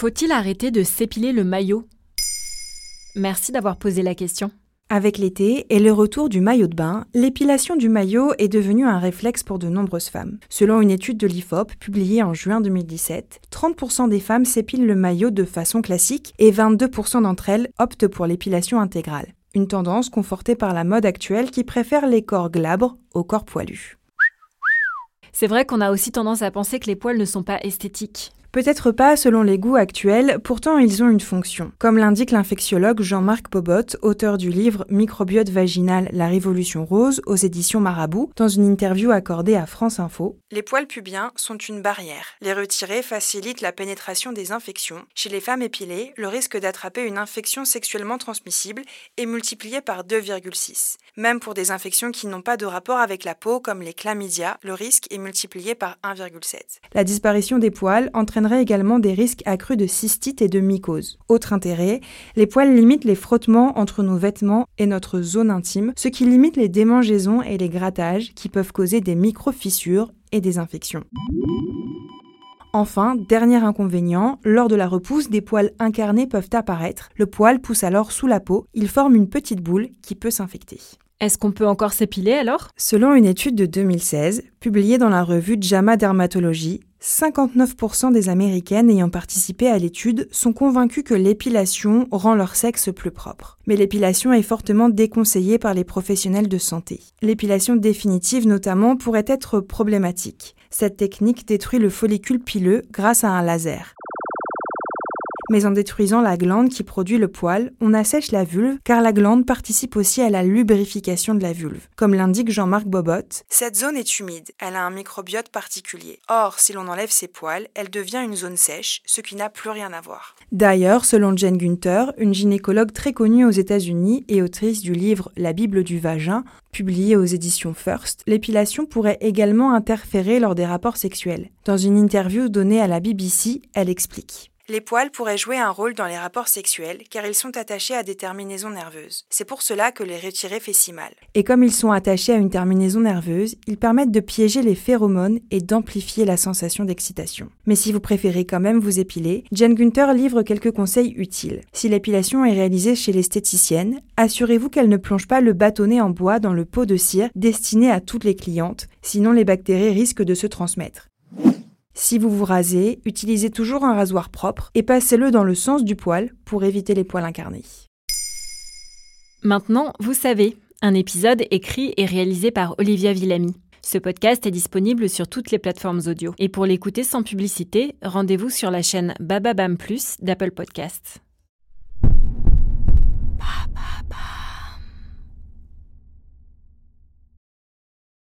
Faut-il arrêter de s'épiler le maillot? Merci d'avoir posé la question. Avec l'été et le retour du maillot de bain, l'épilation du maillot est devenue un réflexe pour de nombreuses femmes. Selon une étude de l'IFOP publiée en juin 2017, 30% des femmes s'épilent le maillot de façon classique et 22% d'entre elles optent pour l'épilation intégrale. Une tendance confortée par la mode actuelle qui préfère les corps glabres aux corps poilus. C'est vrai qu'on a aussi tendance à penser que les poils ne sont pas esthétiques. Peut-être pas selon les goûts actuels, pourtant ils ont une fonction. Comme l'indique l'infectiologue Jean-Marc Bobot, auteur du livre Microbiote vaginal, la révolution rose aux éditions Marabout, dans une interview accordée à France Info. Les poils pubiens sont une barrière. Les retirer facilite la pénétration des infections. Chez les femmes épilées, le risque d'attraper une infection sexuellement transmissible est multiplié par 2,6. Même pour des infections qui n'ont pas de rapport avec la peau, comme les chlamydia, le risque est multiplié par 1,7. La disparition des poils entraîne également des risques accrus de cystite et de mycose. Autre intérêt, les poils limitent les frottements entre nos vêtements et notre zone intime, ce qui limite les démangeaisons et les grattages qui peuvent causer des micro-fissures et des infections. Enfin, dernier inconvénient, lors de la repousse, des poils incarnés peuvent apparaître. Le poil pousse alors sous la peau, il forme une petite boule qui peut s'infecter. Est-ce qu'on peut encore s'épiler alors? Selon une étude de 2016, publiée dans la revue JAMA Dermatologie, 59% des Américaines ayant participé à l'étude sont convaincues que l'épilation rend leur sexe plus propre. Mais l'épilation est fortement déconseillée par les professionnels de santé. L'épilation définitive notamment pourrait être problématique. Cette technique détruit le follicule pileux grâce à un laser mais en détruisant la glande qui produit le poil, on assèche la vulve car la glande participe aussi à la lubrification de la vulve. Comme l'indique Jean-Marc Bobot, cette zone est humide, elle a un microbiote particulier. Or, si l'on enlève ses poils, elle devient une zone sèche, ce qui n'a plus rien à voir. D'ailleurs, selon Jane Gunther, une gynécologue très connue aux États-Unis et autrice du livre La Bible du vagin, publié aux éditions First, l'épilation pourrait également interférer lors des rapports sexuels. Dans une interview donnée à la BBC, elle explique. Les poils pourraient jouer un rôle dans les rapports sexuels car ils sont attachés à des terminaisons nerveuses. C'est pour cela que les retirer fait si mal. Et comme ils sont attachés à une terminaison nerveuse, ils permettent de piéger les phéromones et d'amplifier la sensation d'excitation. Mais si vous préférez quand même vous épiler, Jane Gunther livre quelques conseils utiles. Si l'épilation est réalisée chez l'esthéticienne, assurez-vous qu'elle ne plonge pas le bâtonnet en bois dans le pot de cire destiné à toutes les clientes, sinon les bactéries risquent de se transmettre. Si vous vous rasez, utilisez toujours un rasoir propre et passez-le dans le sens du poil pour éviter les poils incarnés. Maintenant, vous savez, un épisode écrit et réalisé par Olivia Villamy. Ce podcast est disponible sur toutes les plateformes audio. Et pour l'écouter sans publicité, rendez-vous sur la chaîne Bababam Plus d'Apple Podcasts.